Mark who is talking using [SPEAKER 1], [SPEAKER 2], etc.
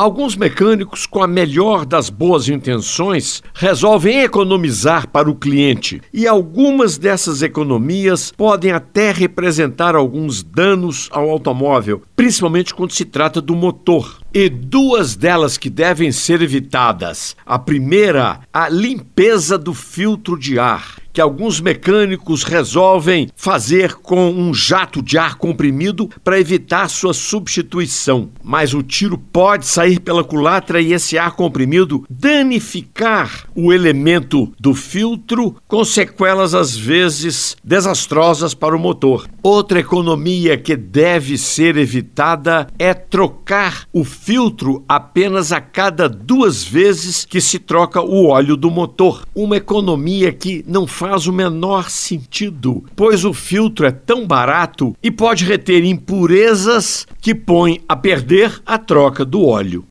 [SPEAKER 1] Alguns mecânicos, com a melhor das boas intenções, resolvem economizar para o cliente, e algumas dessas economias podem até representar alguns danos ao automóvel, principalmente quando se trata do motor. E duas delas que devem ser evitadas. A primeira, a limpeza do filtro de ar que alguns mecânicos resolvem fazer com um jato de ar comprimido para evitar sua substituição. Mas o tiro pode sair pela culatra e esse ar comprimido danificar o elemento do filtro, com sequelas às vezes desastrosas para o motor. Outra economia que deve ser evitada é trocar o filtro apenas a cada duas vezes que se troca o óleo do motor. Uma economia que não faz o menor sentido, pois o filtro é tão barato e pode reter impurezas que põe a perder a troca do óleo.